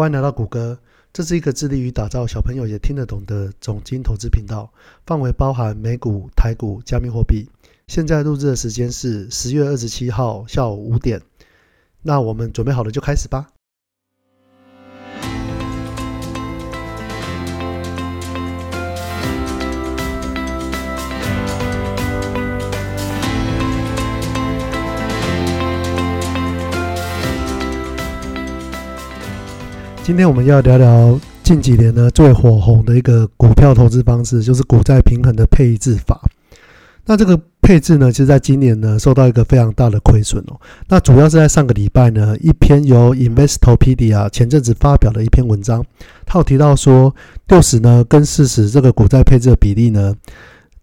欢迎来到谷歌，这是一个致力于打造小朋友也听得懂的总金投资频道，范围包含美股、台股、加密货币。现在录制的时间是十月二十七号下午五点，那我们准备好了就开始吧。今天我们要聊聊近几年呢最火红的一个股票投资方式，就是股债平衡的配置法。那这个配置呢，其实在今年呢受到一个非常大的亏损哦。那主要是在上个礼拜呢，一篇由 Investopedia 前阵子发表的一篇文章，它有提到说，六十呢跟四十这个股债配置的比例呢，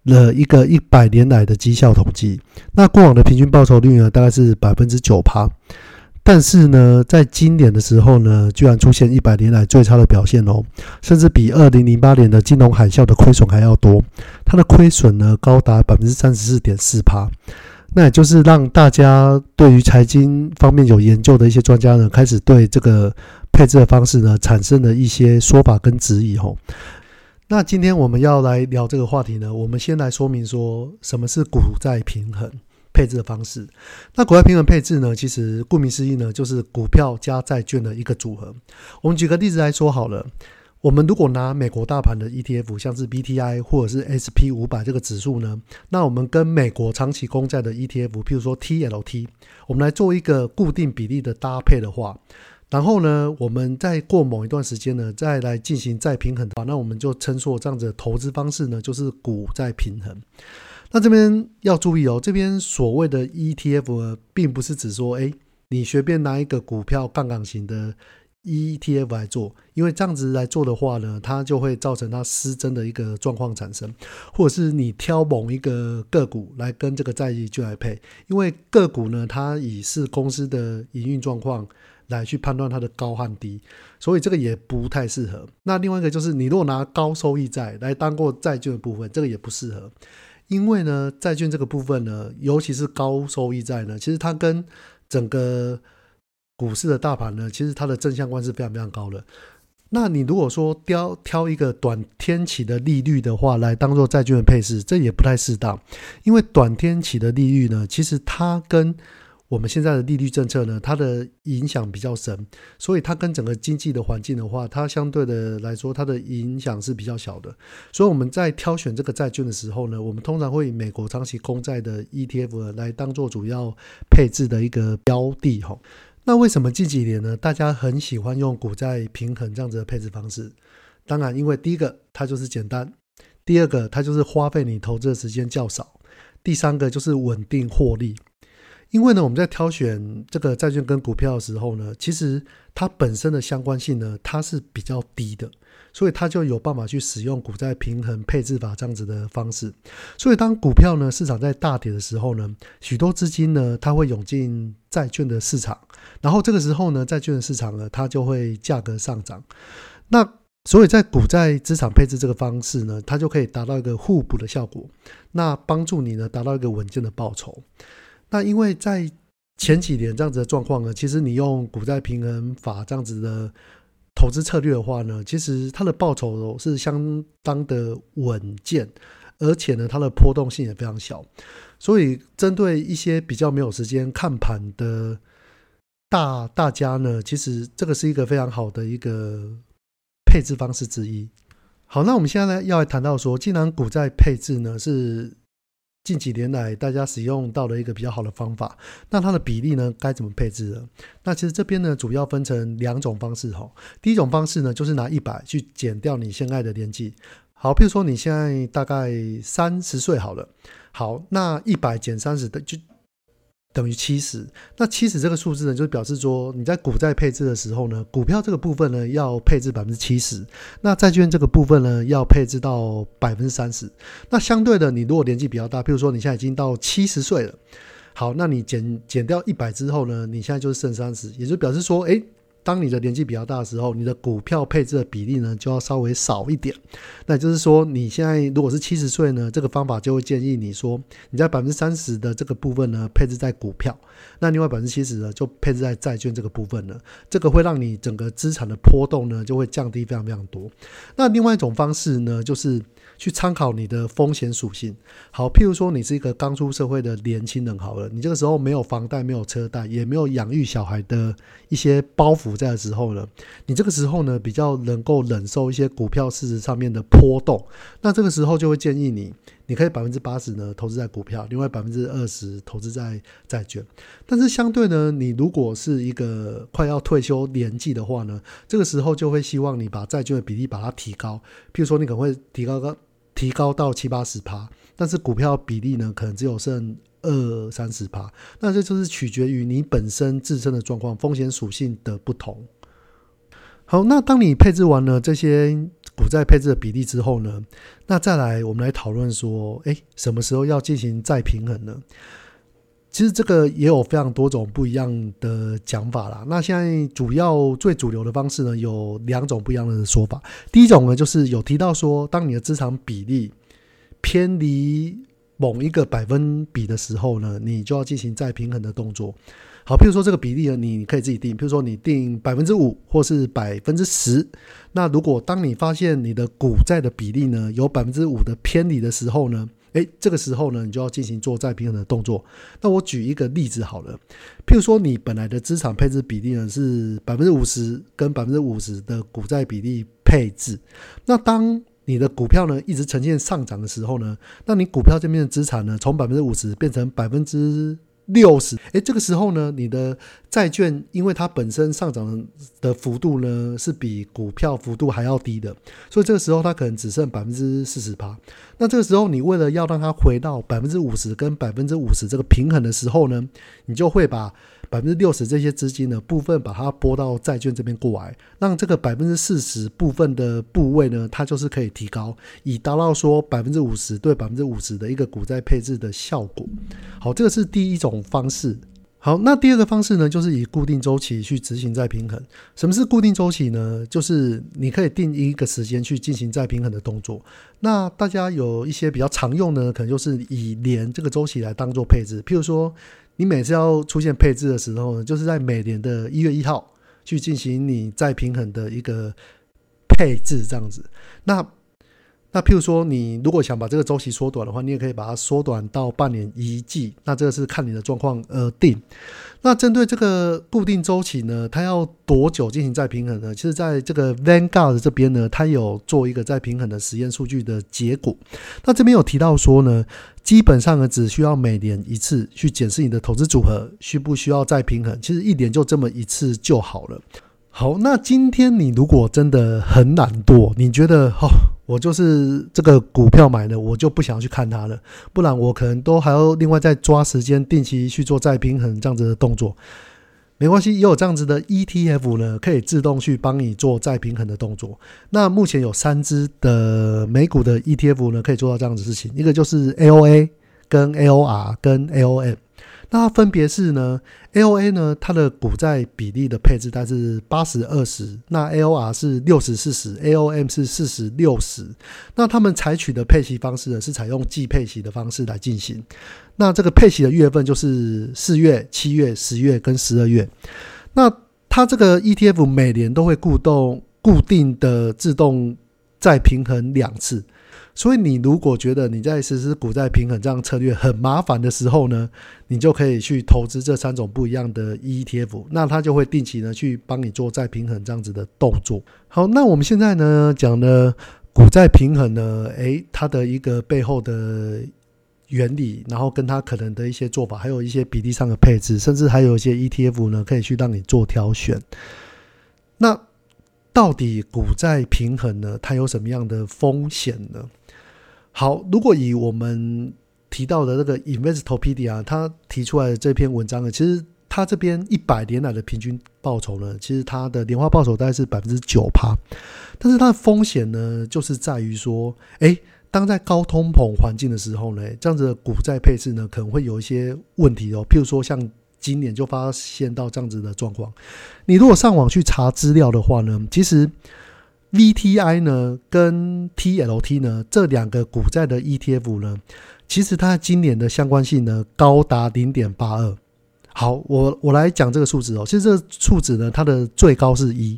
了一个一百年来的绩效统计。那过往的平均报酬率呢，大概是百分之九趴。但是呢，在今年的时候呢，居然出现一百年来最差的表现哦，甚至比二零零八年的金融海啸的亏损还要多。它的亏损呢，高达百分之三十四点四趴。那也就是让大家对于财经方面有研究的一些专家呢，开始对这个配置的方式呢，产生了一些说法跟质疑哦。那今天我们要来聊这个话题呢，我们先来说明说什么是股债平衡。配置的方式，那股债平衡配置呢？其实顾名思义呢，就是股票加债券的一个组合。我们举个例子来说好了，我们如果拿美国大盘的 ETF，像是 BTI 或者是 SP 五百这个指数呢，那我们跟美国长期公债的 ETF，譬如说 TLT，我们来做一个固定比例的搭配的话，然后呢，我们再过某一段时间呢，再来进行再平衡的话，那我们就称作这样子的投资方式呢，就是股债平衡。那这边要注意哦，这边所谓的 ETF，并不是指说，哎，你随便拿一个股票杠杆型的 ETF 来做，因为这样子来做的话呢，它就会造成它失真的一个状况产生，或者是你挑某一个个股来跟这个债券来配，因为个股呢，它以是公司的营运状况来去判断它的高和低，所以这个也不太适合。那另外一个就是，你如果拿高收益债来当过债券的部分，这个也不适合。因为呢，债券这个部分呢，尤其是高收益债呢，其实它跟整个股市的大盘呢，其实它的正相关是非常非常高的。那你如果说挑挑一个短天期的利率的话，来当做债券的配置，这也不太适当。因为短天期的利率呢，其实它跟我们现在的利率政策呢，它的影响比较深，所以它跟整个经济的环境的话，它相对的来说，它的影响是比较小的。所以我们在挑选这个债券的时候呢，我们通常会以美国长期公债的 ETF 来当做主要配置的一个标的哈。那为什么近几年呢，大家很喜欢用股债平衡这样子的配置方式？当然，因为第一个它就是简单，第二个它就是花费你投资的时间较少，第三个就是稳定获利。因为呢，我们在挑选这个债券跟股票的时候呢，其实它本身的相关性呢，它是比较低的，所以它就有办法去使用股债平衡配置法这样子的方式。所以当股票呢市场在大跌的时候呢，许多资金呢它会涌进债券的市场，然后这个时候呢，债券的市场呢它就会价格上涨。那所以在股债资产配置这个方式呢，它就可以达到一个互补的效果，那帮助你呢达到一个稳健的报酬。那因为在前几年这样子的状况呢，其实你用股债平衡法这样子的投资策略的话呢，其实它的报酬是相当的稳健，而且呢它的波动性也非常小。所以针对一些比较没有时间看盘的大大家呢，其实这个是一个非常好的一个配置方式之一。好，那我们现在呢要来谈到说，既然股债配置呢是。近几年来，大家使用到了一个比较好的方法，那它的比例呢，该怎么配置呢？那其实这边呢，主要分成两种方式哈。第一种方式呢，就是拿一百去减掉你现在的年纪。好，譬如说你现在大概三十岁好了，好，那一百减三十的就。等于七十，那七十这个数字呢，就表示说你在股债配置的时候呢，股票这个部分呢要配置百分之七十，那债券这个部分呢要配置到百分之三十。那相对的，你如果年纪比较大，譬如说你现在已经到七十岁了，好，那你减减掉一百之后呢，你现在就是剩三十，也就表示说，哎，当你的年纪比较大的时候，你的股票配置的比例呢就要稍微少一点。那就是说，你现在如果是七十岁呢，这个方法就会建议你说，你在百分之三十的这个部分呢配置在股票，那另外百分之七十呢就配置在债券这个部分呢，这个会让你整个资产的波动呢就会降低非常非常多。那另外一种方式呢，就是去参考你的风险属性。好，譬如说你是一个刚出社会的年轻人，好了，你这个时候没有房贷、没有车贷，也没有养育小孩的一些包袱在的时候呢，你这个时候呢比较能够忍受一些股票市值上面的波动。那这个时候就会建议你，你可以百分之八十呢投资在股票，另外百分之二十投资在债券。但是相对呢，你如果是一个快要退休年纪的话呢，这个时候就会希望你把债券的比例把它提高，譬如说你可能会提高个提高到七八十趴，但是股票比例呢可能只有剩二三十趴。那这就是取决于你本身自身的状况、风险属性的不同。好，那当你配置完了这些股债配置的比例之后呢，那再来我们来讨论说，诶，什么时候要进行再平衡呢？其实这个也有非常多种不一样的讲法啦。那现在主要最主流的方式呢，有两种不一样的说法。第一种呢，就是有提到说，当你的资产比例偏离某一个百分比的时候呢，你就要进行再平衡的动作。好，譬如说这个比例呢，你可以自己定，譬如说你定百分之五或是百分之十。那如果当你发现你的股债的比例呢有百分之五的偏离的时候呢，诶，这个时候呢，你就要进行做再平衡的动作。那我举一个例子好了，譬如说你本来的资产配置比例呢是百分之五十跟百分之五十的股债比例配置，那当你的股票呢一直呈现上涨的时候呢，那你股票这边的资产呢从百分之五十变成百分之。六十，哎，这个时候呢，你的债券因为它本身上涨的幅度呢是比股票幅度还要低的，所以这个时候它可能只剩百分之四十八。那这个时候你为了要让它回到百分之五十跟百分之五十这个平衡的时候呢，你就会把。百分之六十这些资金呢，部分把它拨到债券这边过来，让这个百分之四十部分的部位呢，它就是可以提高，以达到说百分之五十对百分之五十的一个股债配置的效果。好，这个是第一种方式。好，那第二个方式呢，就是以固定周期去执行再平衡。什么是固定周期呢？就是你可以定一个时间去进行再平衡的动作。那大家有一些比较常用的，可能就是以年这个周期来当做配置，譬如说。你每次要出现配置的时候呢，就是在每年的一月一号去进行你再平衡的一个配置，这样子。那那譬如说，你如果想把这个周期缩短的话，你也可以把它缩短到半年一季。那这个是看你的状况而定。那针对这个固定周期呢，它要多久进行再平衡呢？其实在这个 Vanguard 这边呢，它有做一个再平衡的实验数据的结果。那这边有提到说呢，基本上呢，只需要每年一次去检视你的投资组合需不需要再平衡。其实一年就这么一次就好了。好，那今天你如果真的很懒惰，你觉得哦，我就是这个股票买的，我就不想要去看它了，不然我可能都还要另外再抓时间，定期去做再平衡这样子的动作。没关系，也有这样子的 ETF 呢，可以自动去帮你做再平衡的动作。那目前有三只的美股的 ETF 呢，可以做到这样子事情，一个就是 AOA、跟 AOR、跟 AOM。那分别是呢？A O A 呢，它的股债比例的配置它是八十二十，那 A O R 是六十四十，A O M 是四十六十。那他们采取的配息方式呢，是采用季配息的方式来进行。那这个配息的月份就是四月、七月、十月跟十二月。那它这个 E T F 每年都会固动固定的自动再平衡两次。所以，你如果觉得你在实施股债平衡这样策略很麻烦的时候呢，你就可以去投资这三种不一样的 ETF，那它就会定期呢去帮你做再平衡这样子的动作。好，那我们现在呢讲的股债平衡呢，诶，它的一个背后的原理，然后跟它可能的一些做法，还有一些比例上的配置，甚至还有一些 ETF 呢可以去让你做挑选。那到底股债平衡呢，它有什么样的风险呢？好，如果以我们提到的那个 Investopedia，他提出来的这篇文章呢，其实他这边一百年来的平均报酬呢，其实它的年化报酬大概是百分之九趴，但是它的风险呢，就是在于说，哎，当在高通膨环境的时候呢，这样子的股债配置呢，可能会有一些问题哦，譬如说像。今年就发现到这样子的状况。你如果上网去查资料的话呢，其实 VTI 呢跟 TLT 呢这两个股债的 ETF 呢，其实它今年的相关性呢高达零点八二。好，我我来讲这个数字哦。其实这个数字呢，它的最高是一，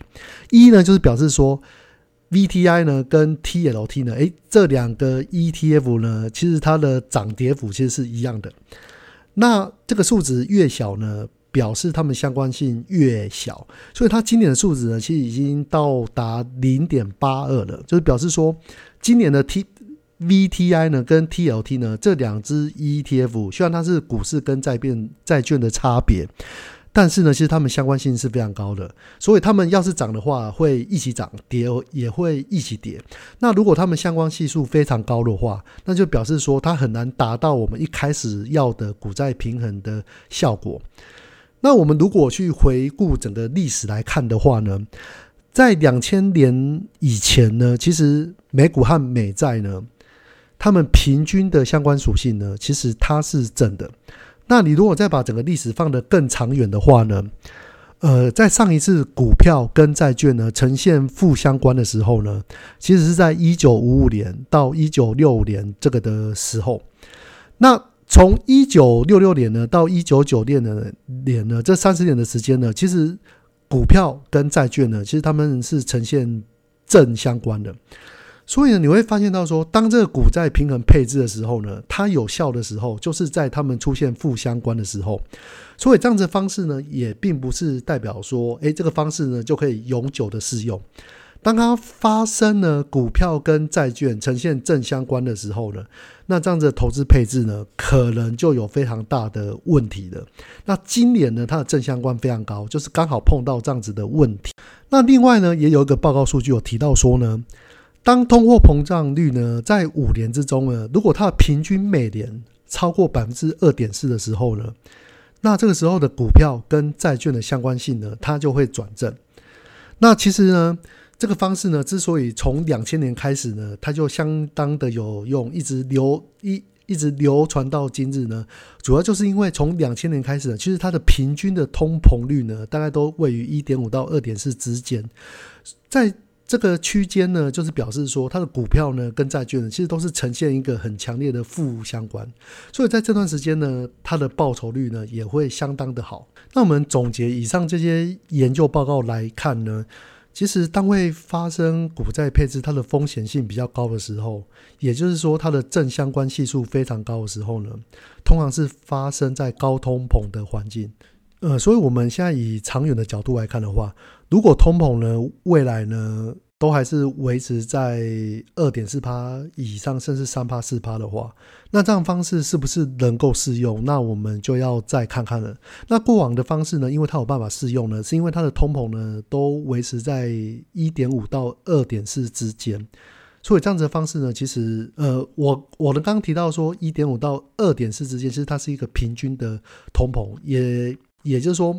一呢就是表示说 VTI 呢跟 TLT 呢，诶，这两个 ETF 呢，其实它的涨跌幅其实是一样的。那这个数值越小呢，表示它们相关性越小，所以它今年的数值呢，其实已经到达零点八二了，就是表示说今年的 T。VTI 呢跟 TLT 呢这两只 ETF，虽然它是股市跟债券债券的差别，但是呢，其实它们相关性是非常高的。所以它们要是涨的话，会一起涨；跌也会一起跌。那如果它们相关系数非常高的话，那就表示说它很难达到我们一开始要的股债平衡的效果。那我们如果去回顾整个历史来看的话呢，在两千年以前呢，其实美股和美债呢。它们平均的相关属性呢，其实它是正的。那你如果再把整个历史放得更长远的话呢，呃，在上一次股票跟债券呢呈现负相关的时候呢，其实是在一九五五年到一九六五年这个的时候。那从一九六六年呢到一九九六年呢，这三十年的时间呢，其实股票跟债券呢，其实他们是呈现正相关的。所以呢，你会发现到说，当这个股债平衡配置的时候呢，它有效的时候，就是在它们出现负相关的时候。所以这样子方式呢，也并不是代表说，诶，这个方式呢就可以永久的适用。当它发生呢，股票跟债券呈现正相关的时候呢，那这样子的投资配置呢，可能就有非常大的问题了。那今年呢，它的正相关非常高，就是刚好碰到这样子的问题。那另外呢，也有一个报告数据有提到说呢。当通货膨胀率呢，在五年之中呢，如果它的平均每年超过百分之二点四的时候呢，那这个时候的股票跟债券的相关性呢，它就会转正。那其实呢，这个方式呢，之所以从两千年开始呢，它就相当的有用，一直流一一直流传到今日呢，主要就是因为从两千年开始呢，其实它的平均的通膨率呢，大概都位于一点五到二点四之间，在。这个区间呢，就是表示说它的股票呢跟债券呢，其实都是呈现一个很强烈的负相关，所以在这段时间呢，它的报酬率呢也会相当的好。那我们总结以上这些研究报告来看呢，其实当会发生股债配置它的风险性比较高的时候，也就是说它的正相关系数非常高的时候呢，通常是发生在高通膨的环境。呃，所以我们现在以长远的角度来看的话，如果通膨呢未来呢都还是维持在二点四趴以上，甚至三趴四趴的话，那这样方式是不是能够适用？那我们就要再看看了。那过往的方式呢，因为它有办法适用呢，是因为它的通膨呢都维持在一点五到二点四之间，所以这样子的方式呢，其实呃，我我的刚刚提到说一点五到二点四之间，其实它是一个平均的通膨，也。也就是说，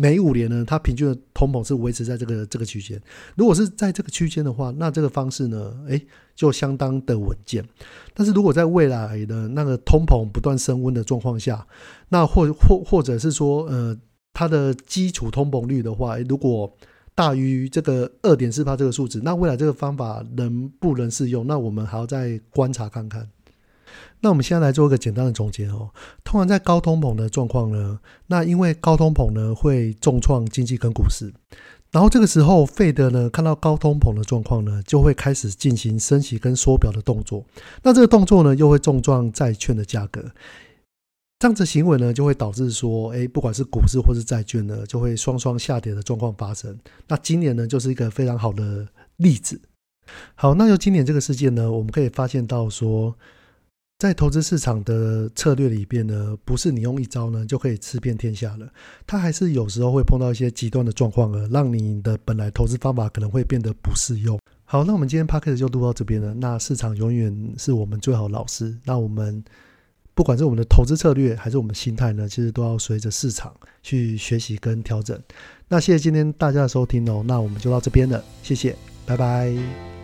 每五年呢，它平均的通膨是维持在这个这个区间。如果是在这个区间的话，那这个方式呢，诶，就相当的稳健。但是如果在未来的那个通膨不断升温的状况下，那或或或者是说，呃，它的基础通膨率的话，如果大于这个二点四帕这个数字，那未来这个方法能不能适用？那我们还要再观察看看。那我们现在来做一个简单的总结哦。通常在高通膨的状况呢，那因为高通膨呢会重创经济跟股市，然后这个时候费德呢看到高通膨的状况呢，就会开始进行升息跟缩表的动作。那这个动作呢又会重创债券的价格，这样子行为呢就会导致说，哎，不管是股市或是债券呢，就会双双下跌的状况发生。那今年呢就是一个非常好的例子。好，那就今年这个事件呢，我们可以发现到说。在投资市场的策略里边呢，不是你用一招呢就可以吃遍天下了，它还是有时候会碰到一些极端的状况，而让你的本来投资方法可能会变得不适用。好，那我们今天 p a c k a g e 就录到这边了。那市场永远是我们最好的老师。那我们不管是我们的投资策略还是我们心态呢，其实都要随着市场去学习跟调整。那谢谢今天大家的收听哦，那我们就到这边了，谢谢，拜拜。